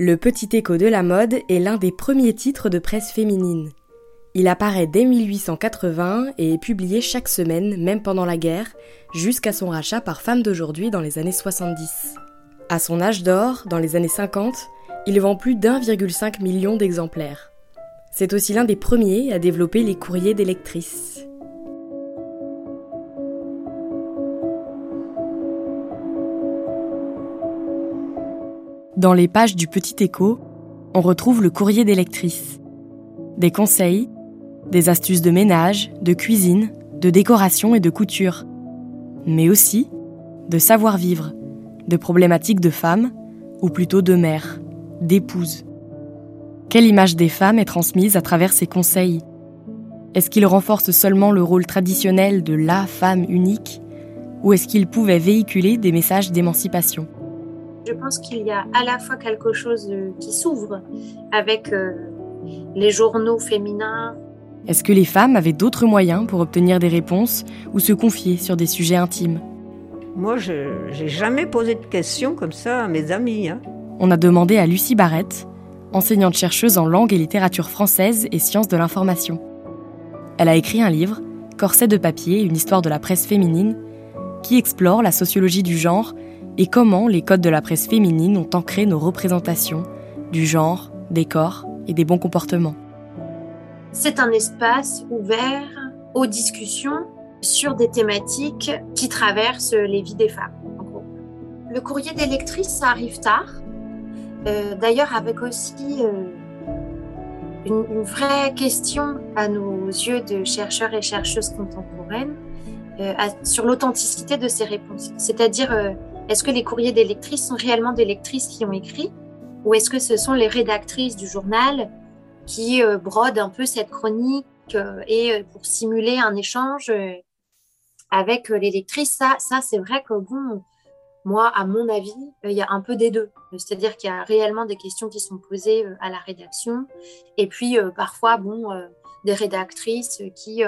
Le Petit Écho de la mode est l'un des premiers titres de presse féminine. Il apparaît dès 1880 et est publié chaque semaine, même pendant la guerre, jusqu'à son rachat par Femmes d'aujourd'hui dans les années 70. À son âge d'or, dans les années 50, il vend plus d'1,5 million d'exemplaires. C'est aussi l'un des premiers à développer les courriers d'électrices. Dans les pages du Petit Écho, on retrouve le courrier d'électrice. Des conseils, des astuces de ménage, de cuisine, de décoration et de couture. Mais aussi de savoir-vivre, de problématiques de femmes, ou plutôt de mères, d'épouses. Quelle image des femmes est transmise à travers ces conseils? Est-ce qu'ils renforcent seulement le rôle traditionnel de la femme unique ou est-ce qu'ils pouvaient véhiculer des messages d'émancipation? Je pense qu'il y a à la fois quelque chose qui s'ouvre avec euh, les journaux féminins. Est-ce que les femmes avaient d'autres moyens pour obtenir des réponses ou se confier sur des sujets intimes? Moi, je n'ai jamais posé de questions comme ça à mes amis. Hein. On a demandé à Lucie Barrette, enseignante chercheuse en langue et littérature française et sciences de l'information. Elle a écrit un livre, Corset de papier, une histoire de la presse féminine, qui explore la sociologie du genre et comment les codes de la presse féminine ont ancré nos représentations du genre, des corps et des bons comportements. C'est un espace ouvert aux discussions sur des thématiques qui traversent les vies des femmes. Le courrier des arrive tard. Euh, d'ailleurs, avec aussi euh, une, vraie question à nos yeux de chercheurs et chercheuses contemporaines euh, sur l'authenticité de ces réponses. C'est-à-dire, est-ce que les courriers des lectrices sont réellement des lectrices qui ont écrit ou est-ce que ce sont les rédactrices du journal qui euh, brodent un peu cette chronique euh, et euh, pour simuler un échange avec les lectrices? Ça, ça c'est vrai que bon, moi, à mon avis, il y a un peu des deux. C'est-à-dire qu'il y a réellement des questions qui sont posées à la rédaction et puis parfois, bon, des rédactrices qui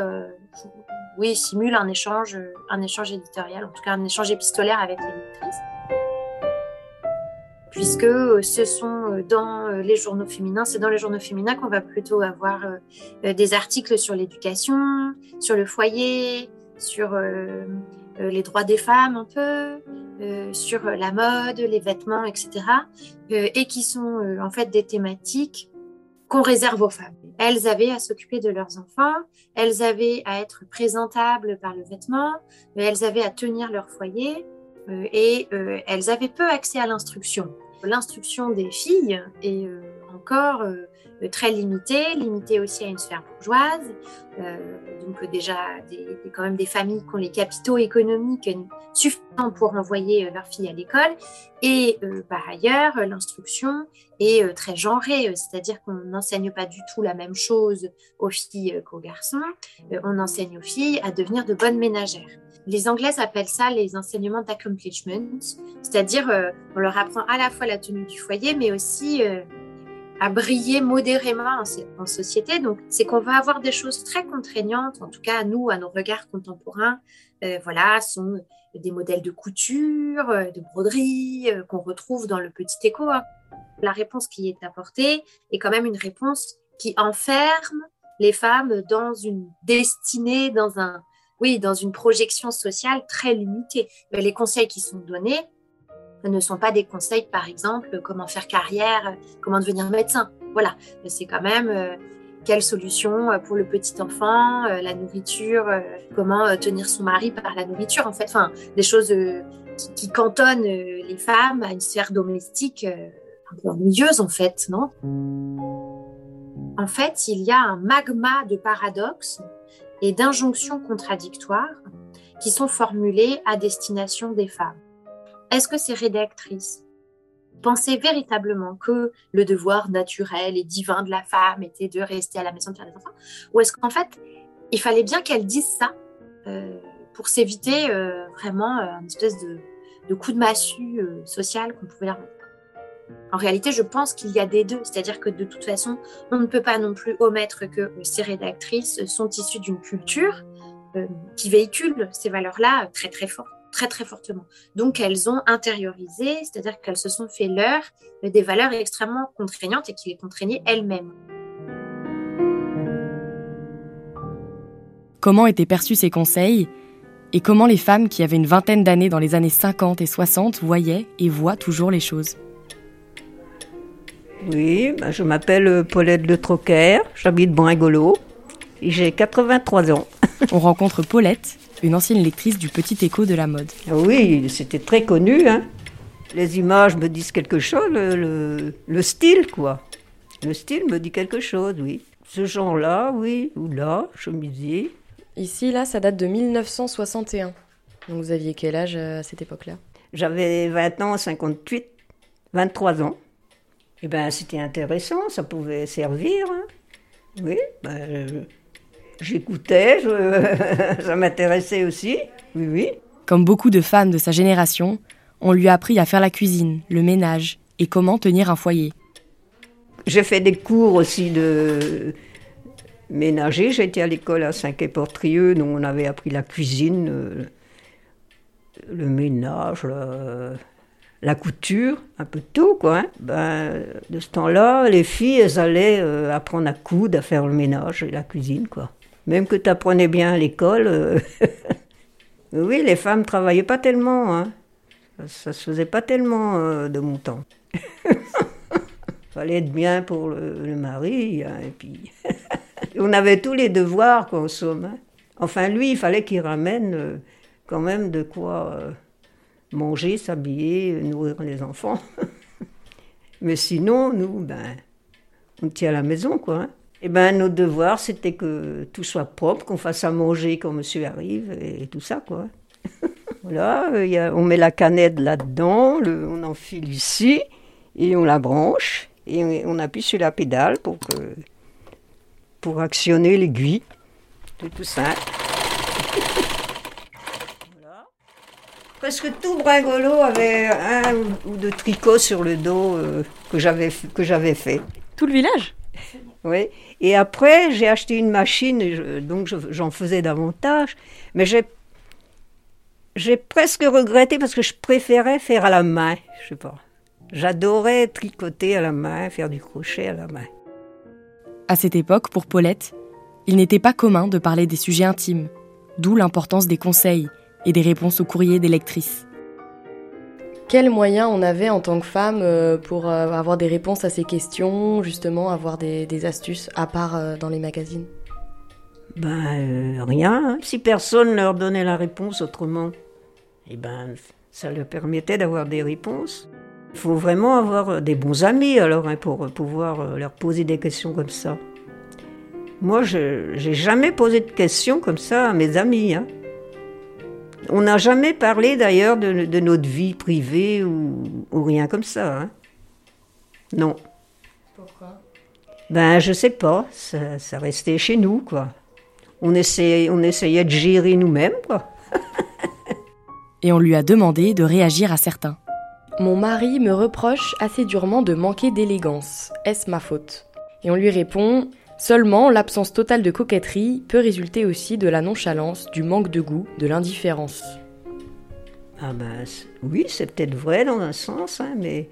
oui, simule un échange, un échange éditorial, en tout cas un échange épistolaire avec les lectrices. Puisque ce sont dans les journaux féminins, c'est dans les journaux féminins qu'on va plutôt avoir des articles sur l'éducation, sur le foyer, sur les droits des femmes un peu, sur la mode, les vêtements, etc. et qui sont en fait des thématiques qu'on réserve aux femmes. Elles avaient à s'occuper de leurs enfants, elles avaient à être présentables par le vêtement, elles avaient à tenir leur foyer euh, et euh, elles avaient peu accès à l'instruction. L'instruction des filles est euh, encore très limitée, limitée aussi à une sphère bourgeoise. donc déjà, des, quand même des familles qui ont les capitaux économiques suffisants pour envoyer leurs filles à l'école. Et par ailleurs, l'instruction est très genrée, c'est-à-dire qu'on n'enseigne pas du tout la même chose aux filles qu'aux garçons. on enseigne aux filles à devenir de bonnes ménagères. Les Anglaises appellent ça les enseignements d'accomplishment, c'est-à-dire on leur apprend à la fois la tenue du foyer, mais aussi à briller modérément en, société. Donc, c'est qu'on va avoir des choses très contraignantes, en tout cas à nous, à nos regards contemporains. Euh, voilà, sont des modèles de couture, euh, de broderie euh, qu'on retrouve dans le petit écho. Hein. La réponse qui est apportée est quand même une réponse qui enferme les femmes dans une destinée, dans un, oui, dans une projection sociale très limitée. Les conseils qui sont donnés ne sont pas des conseils, par exemple, comment faire carrière, comment devenir médecin. Voilà, c'est quand même euh, quelle solution euh, pour le petit enfant, euh, la nourriture, comment tenir son mari par la nourriture, en fait, enfin, des choses qui, cantonnent les femmes à une sphère domestique un peu ennuyeuse, en fait, non? En fait, il y a un magma de paradoxes et d'injonctions contradictoires qui sont formulées à destination des femmes. Est-ce que ces rédactrices pensaient véritablement que le devoir naturel et divin de la femme était de rester à la maison de faire des enfants? Ou est-ce qu'en fait, il fallait bien qu'elles disent ça euh, pour s'éviter euh, vraiment euh, une espèce de, coup de massue social qu'on pouvait leur mettre? En réalité, je pense qu'il y a des deux, c'est-à-dire que de toute façon, on ne peut pas non plus omettre que ces rédactrices sont issues d'une culture qui véhicule ces valeurs-là très très fort. Très très fortement. Donc elles ont intériorisé, c'est-à-dire qu'elles se sont fait leur des valeurs extrêmement contraignantes et qui les contraignaient elles-mêmes. Comment étaient perçus ces conseils et comment les femmes qui avaient une vingtaine d'années dans les années 50 et 60 voyaient et voient toujours les choses? Oui, bah, je m'appelle Paulette Le Troquer, j'habite Bringolo et j'ai 83 ans. On rencontre Paulette, une ancienne lectrice du Petit Écho de la mode. Oui, c'était très connu. Hein. Les images me disent quelque chose, le, le, style, quoi. Le style me dit quelque chose, oui. Ce genre-là, oui, ou là, chemisier. Ici, là, ça date de 1961. Donc vous aviez quel âge euh, à cette époque-là? J'avais 20 ans, 58, 23 ans. Eh bien, c'était intéressant, ça pouvait servir. Hein. Oui, ben, J'écoutais, ça m'intéressait aussi, oui, oui. Comme beaucoup de femmes de sa génération, on lui a appris à faire la cuisine, le ménage et comment tenir un foyer. J'ai fait des cours aussi de ménager. J'étais à l'école à Saint-Quay-Portrieux, donc on avait appris la cuisine, euh, le ménage, la, couture, un peu de tout, quoi. Hein. Ben, de ce temps-là, les filles, elles allaient euh, apprendre à coudre, à faire le ménage et la cuisine, quoi. Même que tu apprenais bien à l'école, euh, oui, les femmes travaillaient pas tellement. Hein. Ça, se faisait pas tellement euh, de mon temps. Fallait être bien pour le, mari. Hein, et puis on avait tous les devoirs, quoi, en somme. Hein. Enfin, lui, il fallait qu'il ramène euh, quand même de quoi manger, s'habiller, nourrir les enfants. Mais sinon, nous, ben, on tient à la maison, quoi. Eh ben, notre devoir, c'était que tout soit propre, qu'on fasse à manger quand monsieur arrive et tout ça, quoi. voilà, on met la canette là-dedans, on enfile ici et on la branche et on appuie sur la pédale pour, pour actionner l'aiguille. C'est tout simple. voilà. Presque tout Bringolo avait un ou deux tricots sur le dos euh, que j'avais fait. Tout le village? Oui. Et après, j'ai acheté une machine, donc j'en faisais davantage. Mais j'ai, j'ai presque regretté parce que je préférais faire à la main. Je sais pas. J'adorais tricoter à la main, faire du crochet à la main. À cette époque, pour Paulette, il n'était pas commun de parler des sujets intimes, d'où l'importance des conseils et des réponses aux courriers des lectrices quels moyens on avait en tant que femme euh, pour euh, avoir des réponses à ces questions, justement avoir des, astuces à part euh, dans les magazines? Ben rien. Si personne leur donnait la réponse autrement, eh ben ça leur permettait d'avoir des réponses. Il faut vraiment avoir des bons amis alors hein, pour pouvoir leur poser des questions comme ça. Moi, je n'ai jamais posé de questions comme ça à mes amis. Hein. On n'a jamais parlé d'ailleurs de, notre vie privée ou, rien comme ça. Hein. Non. Pourquoi? Ben, je sais pas. Ça, restait chez nous, quoi. On essayait, on essayait de gérer nous-mêmes, quoi. Et on lui a demandé de réagir à certains. Mon mari me reproche assez durement de manquer d'élégance. Est-ce ma faute? Et on lui répond Seulement, l'absence totale de coquetterie peut résulter aussi de la nonchalance, du manque de goût, de l'indifférence. Ah ben oui, c'est peut-être vrai dans un sens, hein, mais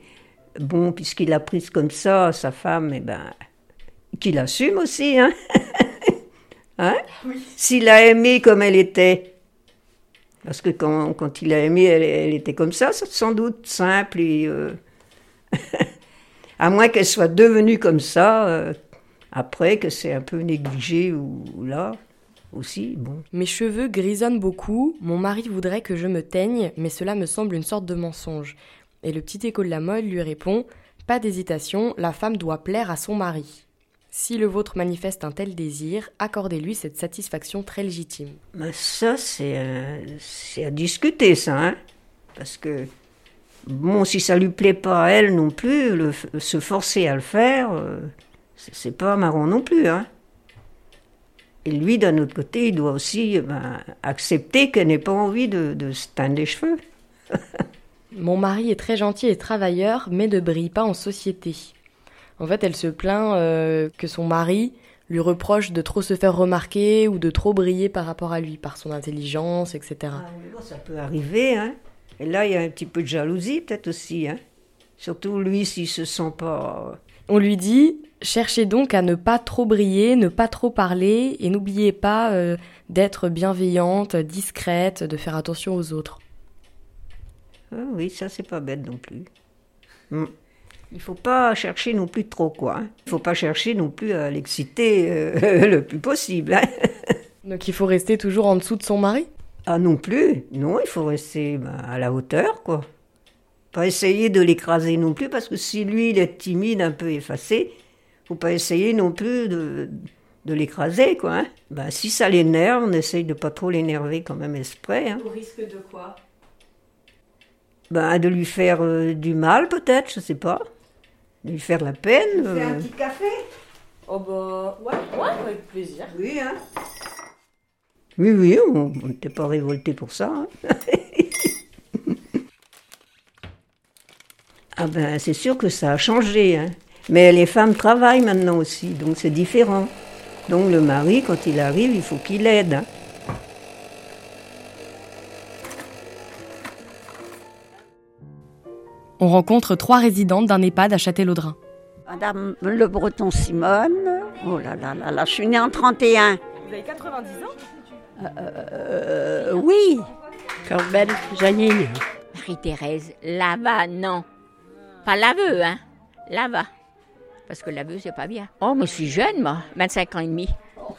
bon, puisqu'il a prise comme ça, sa femme, eh ben, qu'il assume aussi, hein, hein? S'il a aimé comme elle était, parce que quand, quand il a aimé, elle, était comme ça, sans doute simple et... Euh, à moins qu'elle soit devenue comme ça, euh, après, que c'est un peu négligé ou, là, aussi, bon. Mes cheveux grisonnent beaucoup, mon mari voudrait que je me teigne, mais cela me semble une sorte de mensonge. Et le petit écho de la mode lui répond Pas d'hésitation, la femme doit plaire à son mari. Si le vôtre manifeste un tel désir, accordez-lui cette satisfaction très légitime. Mais ça, c'est à discuter, ça, hein Parce que, bon, si ça lui plaît pas à elle non plus, le, se forcer à le faire. Euh, c'est pas marrant non plus. Hein. Et lui, d'un autre côté, il doit aussi ben, accepter qu'elle n'ait pas envie de, se teindre les cheveux. Mon mari est très gentil et travailleur, mais ne brille pas en société. En fait, elle se plaint euh, que son mari lui reproche de trop se faire remarquer ou de trop briller par rapport à lui, par son intelligence, etc. Ah, ça peut arriver, hein. Et là, il y a un petit peu de jalousie, peut-être aussi, hein. Surtout lui, s'il se sent pas. On lui dit cherchez donc à ne pas trop briller, ne pas trop parler, et n'oubliez pas euh, d'être bienveillante, discrète, de faire attention aux autres. Ah oui, ça c'est pas bête non plus. Hmm. Il faut pas chercher non plus trop quoi. Hein. Il faut pas chercher non plus à l'exciter euh, le plus possible. Hein. Donc il faut rester toujours en dessous de son mari? Ah non plus. Non, il faut rester bah, à la hauteur quoi. Pas essayer de l'écraser non plus parce que si lui il est timide, un peu effacé, faut pas essayer non plus de, de l'écraser quoi. Hein. Bah, si ça l'énerve, on essaye de pas trop l'énerver quand même exprès. Au risque de quoi? Ben, de lui faire euh, du mal peut-être, je sais pas. De lui faire la peine. Faire un euh. petit café? Oh bah ouais, ouais, avec plaisir. Oui, hein. Oui, oui, on n'était pas révolté pour ça. Hein. ah ben c'est sûr que ça a changé. Hein. Mais les femmes travaillent maintenant aussi, donc c'est différent. Donc le mari, quand il arrive, il faut qu'il aide. Hein. On rencontre trois résidentes d'un EHPAD à Châtellerault. Madame Le Breton Simone. Oh là là là là, je suis née en 31. Vous avez 90 ans? Euh, Oui. Corbel Janine. Marie-Thérèse, là-bas, non. Pas l'aveu, hein. Là-bas. Parce que l'aveu, c'est pas bien. Oh, mais je suis jeune, moi. 25 ans et demi.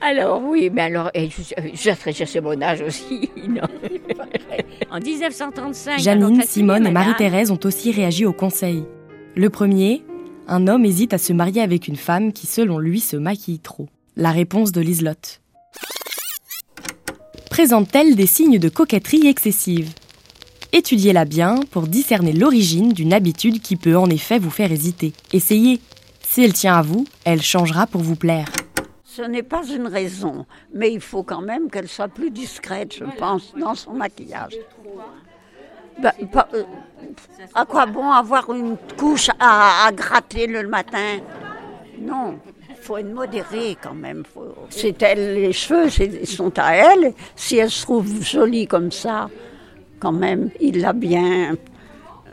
alors, oui, mais alors, et je, je chercher mon âge aussi. Non. En 1935. Janine, Simone et Marie-Thérèse ont aussi réagi au conseil. Le premier, un homme hésite à se marier avec une femme qui, selon lui, se maquille trop. La réponse de Liselotte. Présente-t-elle des signes de coquetterie excessive? Étudiez-la bien pour discerner l'origine d'une habitude qui peut en effet vous faire hésiter. Essayez. Si elle tient à vous, elle changera pour vous plaire. Ce n'est pas une raison, mais il faut quand même qu'elle soit plus discrète, je pense, dans son maquillage. Ben, euh, à quoi bon avoir une couche à, gratter le matin? Non, il faut être modéré quand même. C'est elle, les cheveux sont à elle. Si elle se trouve jolie comme ça, quand même, il l'a bien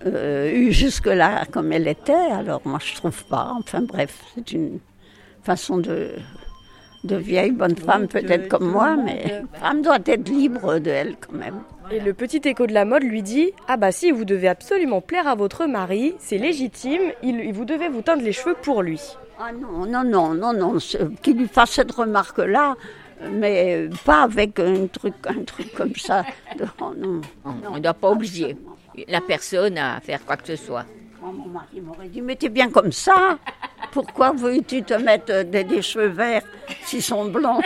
euh, eu jusque-là comme elle était. Alors moi, je trouve pas. Enfin bref, c'est une façon de de vieilles bonnes femmes, peut-être comme moi, mais femme doit être libre de elle quand même. Et le petit écho de la mode lui dit Ah bah si, vous devez absolument plaire à votre mari, c'est légitime, il, vous devez vous teindre les cheveux pour lui. Ah non, non, non, non, non, qu'il lui fasse cette remarque-là, mais pas avec un truc, un truc comme ça. non, on ne doit pas obliger la personne à faire quoi que ce soit. mon mari m'aurait dit Mais t'es bien comme ça pourquoi veux-tu te mettre des, cheveux verts s'ils sont blonds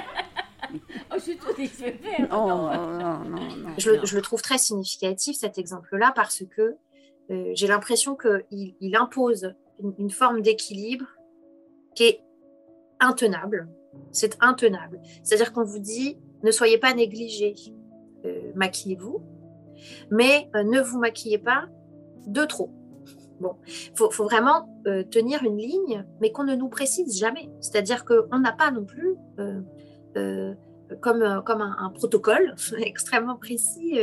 oh, non, non, non, je, le trouve très significatif cet exemple-là parce que euh, j'ai l'impression qu'il il impose une, forme d'équilibre qui est intenable. C'est intenable. C'est-à-dire qu'on vous dit ne soyez pas négligés, euh, maquillez-vous, mais euh, ne vous maquillez pas de trop. Bon, il faut, vraiment euh, tenir une ligne, mais qu'on ne nous précise jamais. C'est-à-dire qu'on n'a pas non plus, comme, comme un, protocole extrêmement précis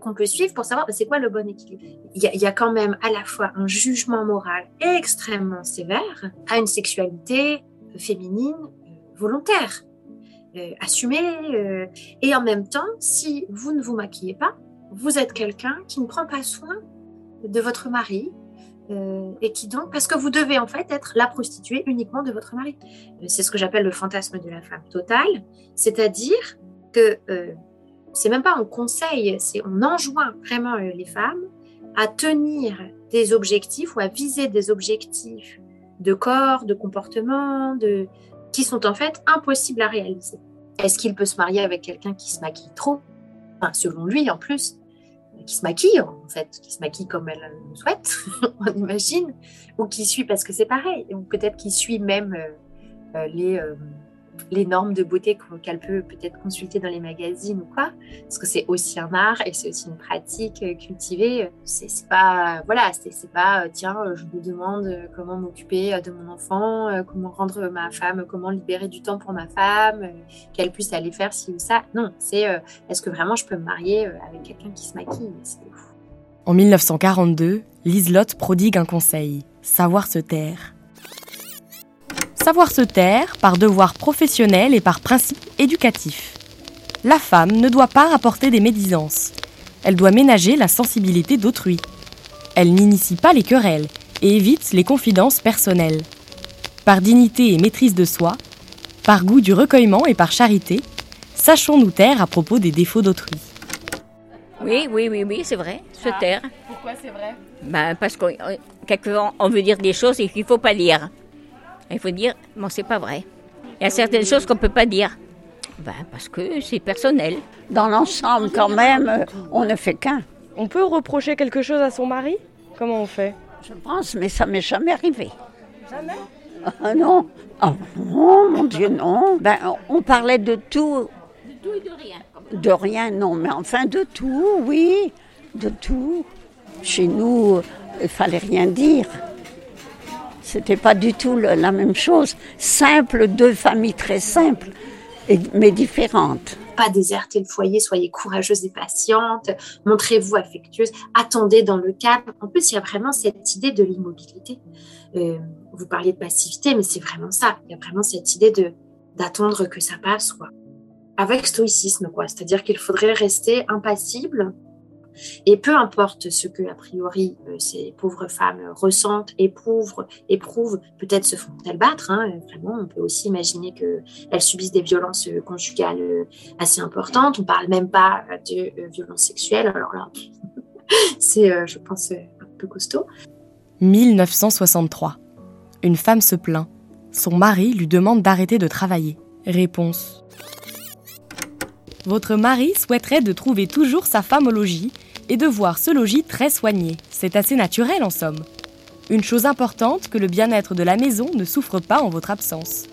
qu'on peut suivre pour savoir bah, c'est quoi le bon équilibre. Il y, a, quand même à la fois un jugement moral extrêmement sévère à une sexualité féminine volontaire, assumée, et en même temps, si vous ne vous maquillez pas, vous êtes quelqu'un qui ne prend pas soin de votre mari, euh, et qui donc, parce que vous devez en fait être la prostituée uniquement de votre mari. Euh, c'est ce que j'appelle le fantasme de la femme totale, c'est-à-dire que euh, c'est même pas un conseil, c'est on enjoint vraiment les femmes à tenir des objectifs ou à viser des objectifs de corps, de comportement, de qui sont en fait impossibles à réaliser. Est-ce qu'il peut se marier avec quelqu'un qui se maquille trop? Enfin, Selon lui, en plus, qui se maquille, en fait, qui se maquille comme elle le souhaite, on imagine, ou qui suit parce que c'est pareil, ou peut-être qui suit même euh, euh, les, euh, les normes de beauté qu'elle peut peut-être consulter dans les magazines ou quoi, parce que c'est aussi un art et c'est aussi une pratique euh, cultivée. C'est pas, voilà, c'est pas, euh, tiens, je me demande comment m'occuper de mon enfant, comment rendre ma femme, comment libérer du temps pour ma femme, qu'elle puisse aller faire ci ou ça. Non, c'est est-ce que vraiment je peux me marier avec quelqu'un qui se maquille? En 1942, Liselotte prodigue un conseil savoir se taire savoir se taire par devoir professionnel et par principe éducatif. La femme ne doit pas rapporter des médisances. Elle doit ménager la sensibilité d'autrui. Elle n'initie pas les querelles et évite les confidences personnelles. Par dignité et maîtrise de soi, par goût du recueillement et par charité, sachons nous taire à propos des défauts d'autrui. Oui, oui, oui, oui, c'est vrai, se taire. Pourquoi c'est vrai? Ben, Parce qu'on on veut dire des choses et qu'il ne faut pas dire. Il faut dire, bon, c'est pas vrai. Il y a certaines choses qu'on ne peut pas dire. Ben, parce que c'est personnel. Dans l'ensemble, quand même, on ne fait qu'un. On peut reprocher quelque chose à son mari? Comment on fait? Je pense, mais ça m'est jamais arrivé. Jamais? Ah, Non. Oh, mon Dieu, non. Ben, on parlait de tout. De tout et de rien. De rien, non, mais enfin de tout, oui. De tout. Chez nous, il fallait rien dire. C'était pas du tout la même chose. Simple, deux familles très simples, mais différentes. Pas déserter le foyer, soyez courageuse et patiente, montrez-vous affectueuse, attendez dans le cadre. En plus, il y a vraiment cette idée de l'immobilité. Euh, vous parliez de passivité, mais c'est vraiment ça. Il y a vraiment cette idée de d'attendre que ça passe, quoi. Avec stoïcisme, quoi. C'est-à-dire qu'il faudrait rester impassible et peu importe ce que, a priori, euh, ces pauvres femmes ressentent, éprouvent, éprouvent peut-être se font-elles battre. Hein, vraiment, on peut aussi imaginer qu'elles subissent des violences euh, conjugales euh, assez importantes. On ne parle même pas de violences sexuelles. Alors là, c'est, je pense, un peu costaud. 1963. Une femme se plaint. Son mari lui demande d'arrêter de travailler. Réponse. Votre mari souhaiterait de trouver toujours sa femme au logis et de voir ce logis très soigné. C'est assez naturel en somme. Une chose importante, que le bien-être de la maison ne souffre pas en votre absence.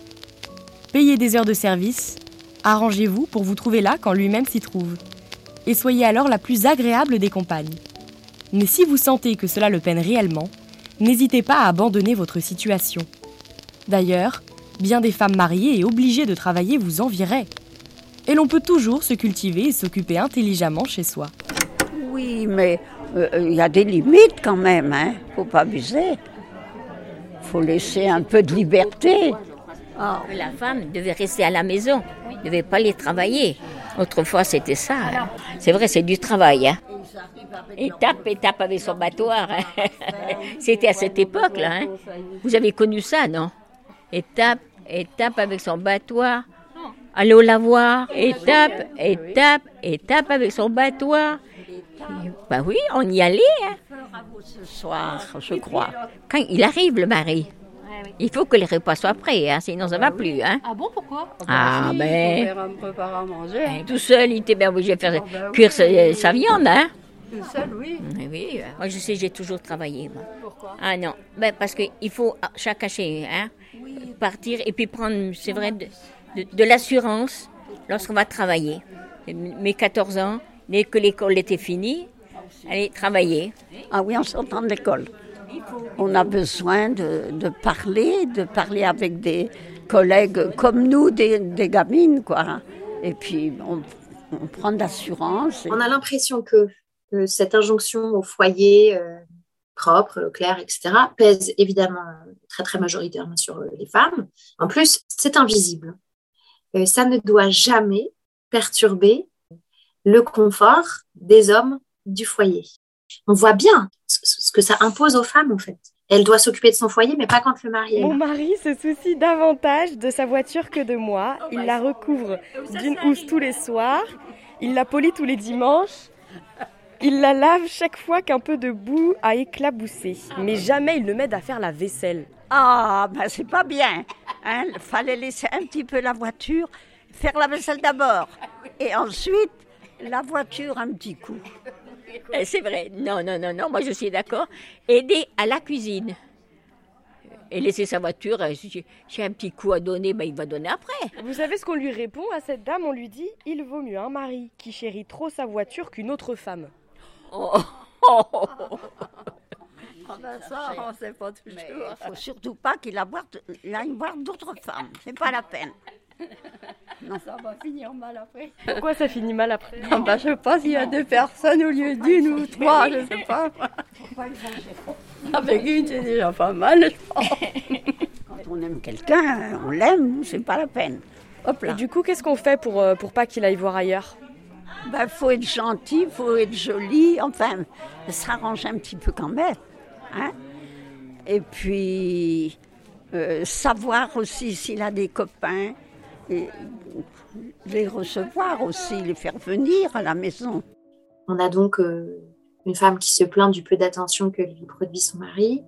Payez des heures de service, arrangez-vous pour vous trouver là quand lui-même s'y trouve. Et soyez alors la plus agréable des compagnes. Mais si vous sentez que cela le peine réellement, n'hésitez pas à abandonner votre situation. D'ailleurs, bien des femmes mariées et obligées de travailler vous envieraient. Et l'on peut toujours se cultiver et s'occuper intelligemment chez soi oui, mais euh, il y a des limites quand même, hein. Faut pas abuser. Faut laisser un peu de liberté. Ah. La femme devait rester à la maison, ne devait pas aller travailler. Autrefois, c'était ça. Hein. C'est vrai, c'est du travail. Hein. Étape, étape avec son battoir. Hein. C'était à cette époque-là. Hein. Vous avez connu ça, non? Étape, étape avec son battoir. Allez au lavoir. Étape, étape, étape avec son battoir. Ben oui, on y allait. Hein. Ce soir, je crois. Quand il arrive, le mari. Il faut que les repas soient prêts, hein, sinon ça ne va plus. Hein. Ah bon, pourquoi? Ah, ben. ben. tout seul, il était bien obligé de faire ah, ben cuire sa, viande. Hein. Tout seul, oui. oui. Moi, je sais, j'ai toujours travaillé. Moi. Pourquoi? Ah non, ben, parce qu'il faut chacun chez, hein, partir et puis prendre, c'est vrai, de, de l'assurance lorsqu'on va travailler. Mes 14 ans, Dès que l'école était finie, aller travailler. Ah oui, en sortant de l'école. On a besoin de, parler, de parler avec des collègues comme nous, des, gamines, quoi. Et puis, on, prend d'assurance. On a l'impression que, cette injonction au foyer euh, propre, clair, etc., pèse évidemment très, très majoritairement sur euh, les femmes. En plus, c'est invisible. Euh, ça ne doit jamais perturber le confort des hommes du foyer. On voit bien ce que ça impose aux femmes, en fait. Elle doit s'occuper de son foyer, mais pas quand le mari est Mon mari se soucie davantage de sa voiture que de moi. Il la recouvre d'une housse tous les soirs. Il la polit tous les dimanches. Il la lave chaque fois qu'un peu de boue a éclaboussé. Mais jamais il ne m'aide à faire la vaisselle. Ah, ben c'est pas bien. Hein Fallait laisser un petit peu la voiture, faire la vaisselle d'abord. Et ensuite, la voiture, un petit coup. Eh, c'est vrai. Non, non, non, non. Moi, je suis d'accord. Aider à la cuisine. et laisser sa voiture. euh, si J'ai j'ai un petit coup à donner, ben, il va donner après. Vous savez ce qu'on lui répond à cette dame? On lui dit il vaut mieux un mari qui chérit trop sa voiture qu'une autre femme. Oh, oh, oh, oh. ça, on sait pas toujours. Il faut surtout pas qu'il aille voir d'autres femmes. C'est pas la peine. Non. Ça va finir mal après. Pourquoi ça finit mal après Ah bah, je sais pas s'il y a deux personnes au lieu d'une ou trois, je sais pas. Avec une, c'est déjà pas mal. je pense. Quand on aime quelqu'un, on l'aime, c'est pas la peine. Hop Et là. du coup, qu'est-ce qu'on fait pour, euh, pour pas qu'il aille voir ailleurs? Ben, faut être gentil, faut être joli, enfin, s'arranger un petit peu quand même. Hein et puis, euh, savoir aussi s'il a des copains, et les recevoir aussi, les faire venir à la maison. On a donc euh, une femme qui se plaint du peu d'attention que lui produit son mari,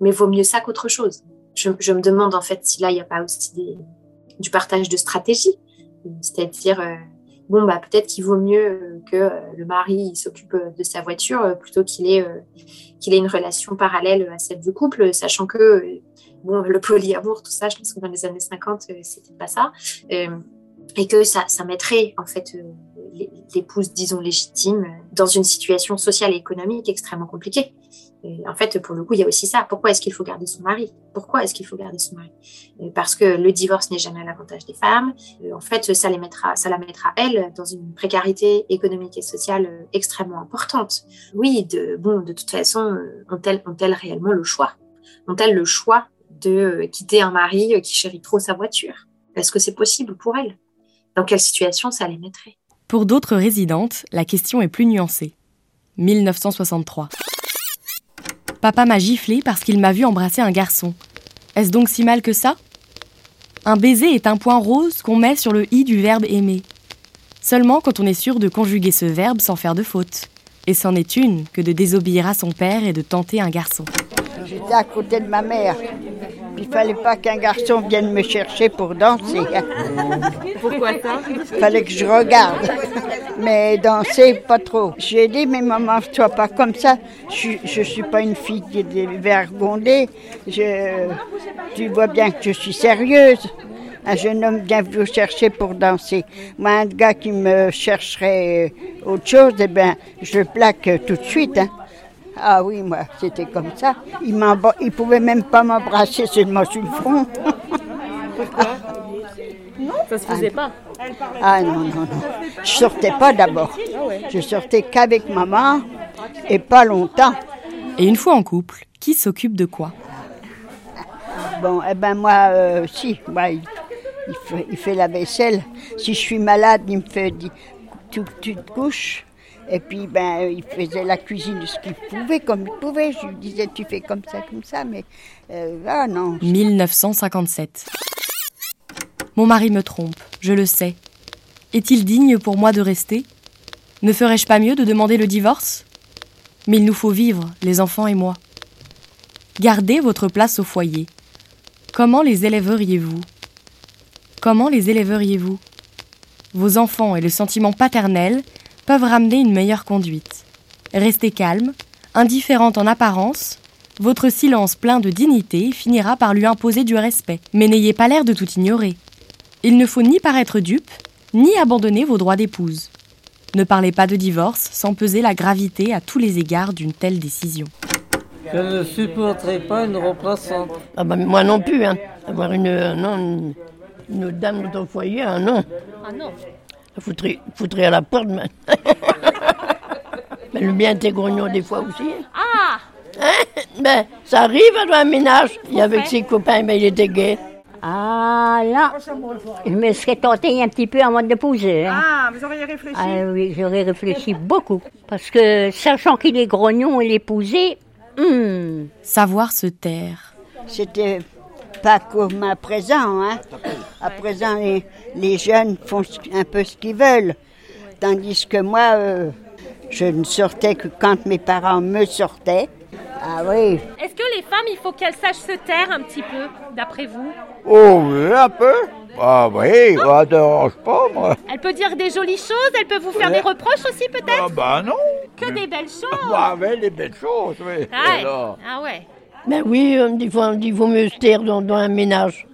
mais vaut mieux ça qu'autre chose. Je, me demande en fait si là, il n'y a pas aussi du partage de stratégie. C'est-à-dire, euh, bon, bah, peut-être qu'il vaut mieux euh, que euh, le mari s'occupe euh, de sa voiture plutôt qu'il ait, ait une relation parallèle à celle du couple, sachant que bon, le polyamour, tout ça, je pense que dans les années 50, euh, c'était pas ça. Et que ça, ça mettrait en fait l'épouse, disons, légitime dans une situation sociale et économique extrêmement compliquée. En fait, pour le coup, il y a aussi ça. Pourquoi est-ce qu'il faut garder son mari? Pourquoi est-ce qu'il faut garder son mari? Euh, Parce que le divorce n'est jamais à l'avantage des femmes. Euh, En fait, ça, les mettra, ça la mettra, elle, dans une précarité économique et sociale extrêmement importante. Oui, de, bon, de toute façon, euh, ont-elles ont-elles réellement le choix? Ont-elles le choix de quitter un mari qui chérit trop sa voiture? Est-ce que c'est possible pour elles? Dans quelle situation ça les mettrait? Pour d'autres résidentes, la question est plus nuancée. 1963. Papa m'a giflé parce qu'il m'a vu embrasser un garçon. Est-ce donc si mal que ça? Un baiser est un point rose qu'on met sur le i du verbe aimer. Seulement quand on est sûr de conjuguer ce verbe sans faire de faute. Et c'en est une que de désobéir à son père et de tenter un garçon. J'étais à côté de ma mère. Il fallait pas qu'un garçon vienne me chercher pour danser. Pourquoi ça? Il fallait que je regarde. Mais danser, pas trop. J'ai dit, mais maman, sois pas comme ça. Je, je suis pas une fille qui est dévergondée. Je, tu vois bien que je suis sérieuse. Un jeune homme vient vous chercher pour danser. Moi, un gars qui me chercherait autre chose, eh ben, je plaque tout de suite. hein. Ah oui, moi, c'était comme ça. Il il pouvait même pas m'embrasser seulement sur le front. Ça se faisait pas. Ah non, non, non. Je sortais pas d'abord. Je sortais qu'avec maman et pas longtemps. Et une fois en couple, qui s'occupe de quoi? Bon, eh ben moi, euh, si, moi, il, il fait, il fait la vaisselle. Si je suis malade, il me fait dit, tu, tu te couches. Et puis, ben, il faisait la cuisine de ce qu'il pouvait, comme il pouvait. Je lui disais, tu fais comme ça, comme ça, mais euh, ah non. 1957. Mon mari me trompe, je le sais. Est-il digne pour moi de rester? Ne ferais-je pas mieux de demander le divorce? Mais il nous faut vivre, les enfants et moi. Gardez votre place au foyer. Comment les élèveriez-vous? Comment les élèveriez-vous? Vos enfants et le sentiment paternel peuvent ramener une meilleure conduite. Restez calme, indifférente en apparence, votre silence plein de dignité finira par lui imposer du respect. Mais n'ayez pas l'air de tout ignorer. Il ne faut ni paraître dupe, ni abandonner vos droits d'épouse. Ne parlez pas de divorce sans peser la gravité à tous les égards d'une telle décision. Je ne supporterai pas une remplaçante. Ah bah, moi non plus, hein. Avoir une, euh, non, une, une dame dans ton foyer, hein, non. Ah non. Ça foutrait, foutrait à la porte, mais... mais le bien t'es grognon des fois aussi. Ah Ben, ça arrive dans un ménage. Et avec ses copains, ben, il était gay. Ah là, je me serais tentée un petit peu avant de poser. hein. Ah, vous auriez réfléchi Ah oui, j'aurais réfléchi beaucoup. Parce que sachant qu'il est grognon et l'épousé, hum, Savoir se taire. C'était pas comme à présent. Hein. À présent, les, les jeunes font un peu ce qu'ils veulent. Tandis que moi, euh, je ne sortais que quand mes parents me sortaient. Ah oui, Est-ce que les femmes, il faut qu'elles sachent se taire un petit peu, d'après vous? Oh oui, un peu. Ah oui, ça ne dérange pas, moi. Elle peut dire des jolies choses, elle peut vous faire des reproches aussi peut-être? Ah bah non. Que des belles choses Bah avec les belles choses, oui. Ah ouais. Alors, Ah ouais. Ben oui, on dit, il vaut mieux se taire dans, dans un ménage.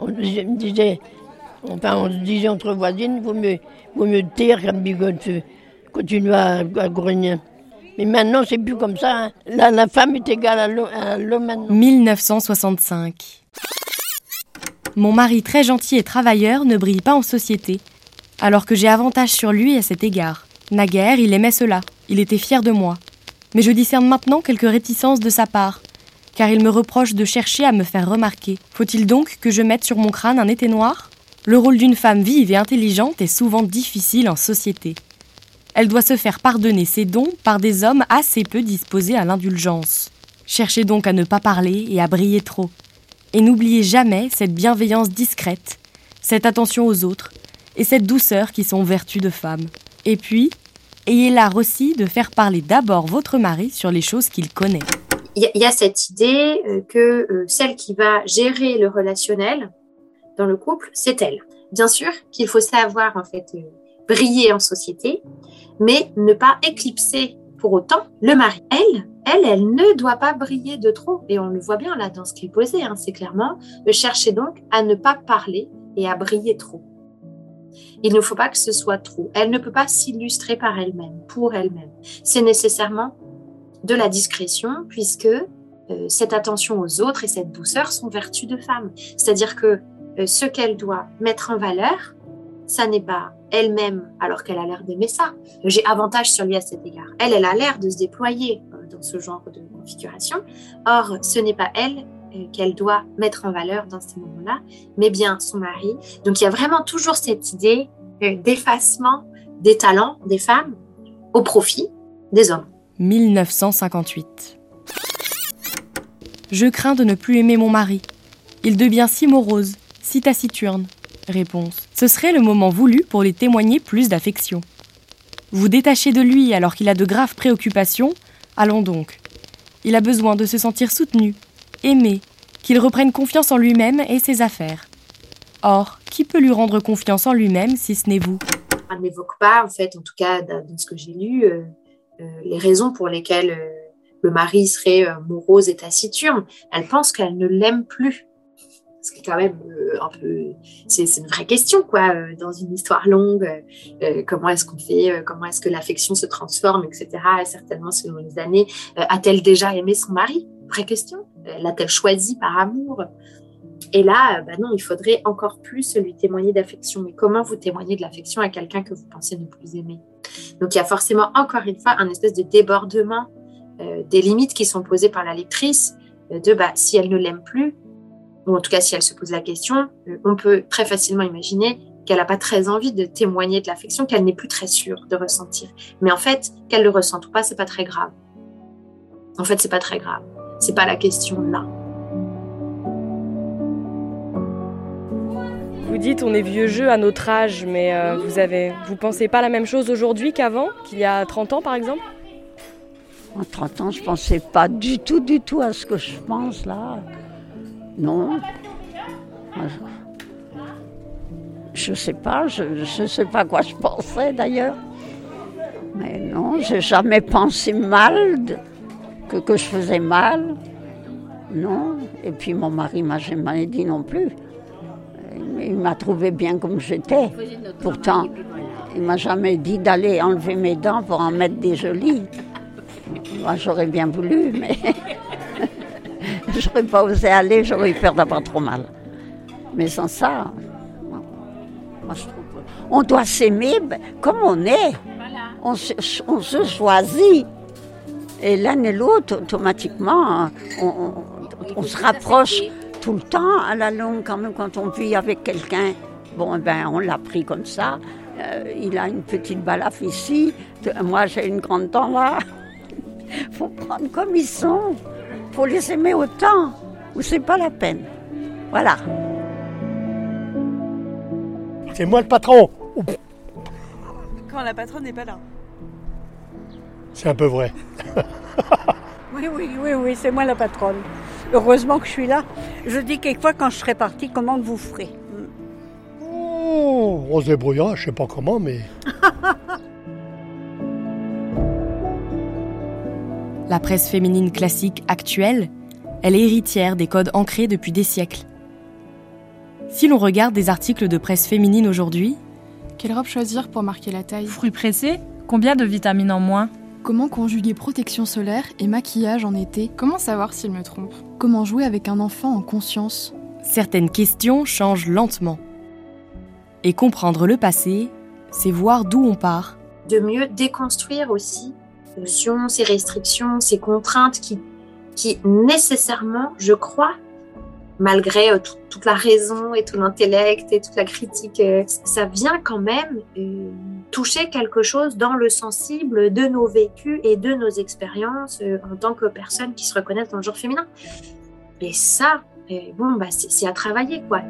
On me disait- enfin, on se disait entre voisines, vaut mieux, vaut mieux taire qu'un bigote continuer à, grogner. Mais maintenant, c'est plus comme ça. hein. La, femme est égale à l'homme à l'homme maintenant. 1965. Mon mari très gentil et travailleur ne brille pas en société, alors que j'ai avantage sur lui à cet égard. Naguère, il aimait cela, il était fier de moi. Mais je discerne maintenant quelques réticences de sa part, car il me reproche de chercher à me faire remarquer. Faut-il donc que je mette sur mon crâne un été noir? Le rôle d'une femme vive et intelligente est souvent difficile en société. Elle doit se faire pardonner ses dons par des hommes assez peu disposés à l'indulgence. Cherchez donc à ne pas parler et à briller trop. Et n'oubliez jamais cette bienveillance discrète, cette attention aux autres et cette douceur qui sont vertus de femme. Et puis, ayez l'art aussi de faire parler d'abord votre mari sur les choses qu'il connaît. Il y, a- cette idée euh, que euh, celle qui va gérer le relationnel dans le couple, c'est elle. Bien sûr qu'il faut savoir en fait euh, briller en société, mais ne pas éclipser pour autant le mari. Elle, elle, elle ne doit pas briller de trop. Et on le voit bien là dans ce qu'il posait, hein, c'est clairement de chercher donc à ne pas parler et à briller trop. Il ne faut pas que ce soit trop. Elle ne peut pas s'illustrer par elle-même, pour elle-même. C'est nécessairement de la discrétion, puisque euh, cette attention aux autres et cette douceur sont vertus de femme. C'est-à-dire que euh, ce qu'elle doit mettre en valeur, ça n'est pas elle-même, alors qu'elle a l'air d'aimer ça. J'ai avantage sur lui à cet égard. Elle, elle a l'air de se déployer euh, dans ce genre de configuration. Or, ce n'est pas elle euh, qu'elle doit mettre en valeur dans ces moments-là, mais bien son mari. Donc, il y a vraiment toujours cette idée euh, d'effacement des talents des femmes au profit des hommes. 1958. Je crains de ne plus aimer mon mari. Il devient si morose, si taciturne. Réponse. Ce serait le moment voulu pour lui témoigner plus d'affection. Vous détachez de lui alors qu'il a de graves préoccupations Allons donc. Il a besoin de se sentir soutenu, aimé, qu'il reprenne confiance en lui-même et ses affaires. Or, qui peut lui rendre confiance en lui-même si ce n'est vous? Elle n'évoque pas, en fait, en tout cas dans ce que j'ai lu, euh, euh, les raisons pour lesquelles euh, le mari serait morose et taciturne. Elle pense qu'elle ne l'aime plus. Ce qui quand même euh, un peu, c'est une vraie question, quoi, euh, dans une histoire longue. euh, comment est-ce qu'on fait, comment est-ce que l'affection se transforme, etc. Et certainement, selon les années, a-t-elle déjà aimé son mari? Vraie question. L'a-t-elle choisi par amour? Et là, bah non, il faudrait encore plus lui témoigner d'affection. Mais comment vous témoignez de l'affection à quelqu'un que vous pensez ne plus aimer? Donc il y a forcément, encore une fois, un espèce de débordement des limites qui sont posées par la lectrice de bah, si elle ne l'aime plus, ou en tout cas si elle se pose la question, euh, on peut très facilement imaginer qu'elle n'a pas très envie de témoigner de l'affection, qu'elle n'est plus très sûre de ressentir. Mais en fait, qu'elle le ressente ou pas, c'est pas très grave. En fait, c'est pas très grave. C'est pas la question là. Vous dites on est vieux jeu à notre âge, mais euh, vous avez, vous pensez pas la même chose aujourd'hui qu'avant, qu'il y a 30 ans par exemple? En 30 ans, je pensais pas du tout, du tout à ce que je pense là. Non. Je sais pas, je ne sais pas quoi je pensais d'ailleurs. Mais non, j'ai jamais pensé mal, que, que je faisais mal. Non. Et puis mon mari m'a jamais dit non plus. Il il m'a trouvé bien comme j'étais. Pourtant, il m'a jamais dit d'aller enlever mes dents pour en mettre des jolies. Moi, j'aurais bien voulu, mais j'aurais pas osé aller, j'aurais eu peur d'avoir trop mal. Mais sans ça, non. Moi, je trouve que on doit s'aimer ben, comme on est. On, se, on se choisit. Et l'un et l'autre, automatiquement, on, on- on se rapproche tout le temps à la longue, quand même, quand on vit avec quelqu'un. Bon, eh ben, on l'a pris comme ça. Euh, il a une petite balafre ici. Moi, j'ai une grande dent là. faut prendre comme ils sont. Faut les aimer autant, ou c'est pas la peine. Voilà. C'est moi le patron. Quand la patronne n'est pas là. C'est un peu vrai. Oui, oui, oui, oui, c'est moi la patronne. Heureusement que je suis là. Je dis quelquefois quand je serai partie, comment vous ferez? Oh, on se débrouillera, je sais pas comment, mais La presse féminine classique actuelle elle est héritière des codes ancrés depuis des siècles. Si l'on regarde des articles de presse féminine aujourd'hui, quelle robe choisir pour marquer la taille? Fruits pressés Combien de vitamines en moins? Comment conjuguer protection solaire et maquillage en été? Comment savoir s'il me trompe? Comment jouer avec un enfant en conscience? Certaines questions changent lentement. Et comprendre le passé, c'est voir d'où on part. De mieux déconstruire aussi ces restrictions, ces contraintes qui, qui nécessairement, je crois, malgré euh, tout, toute la raison et tout l'intellect et toute la critique, euh, ça vient quand même euh, toucher quelque chose dans le sensible de nos vécus et de nos expériences en tant que personnes qui se reconnaissent dans le genre féminin. Et ça, bon, bah, c'est à travailler, quoi.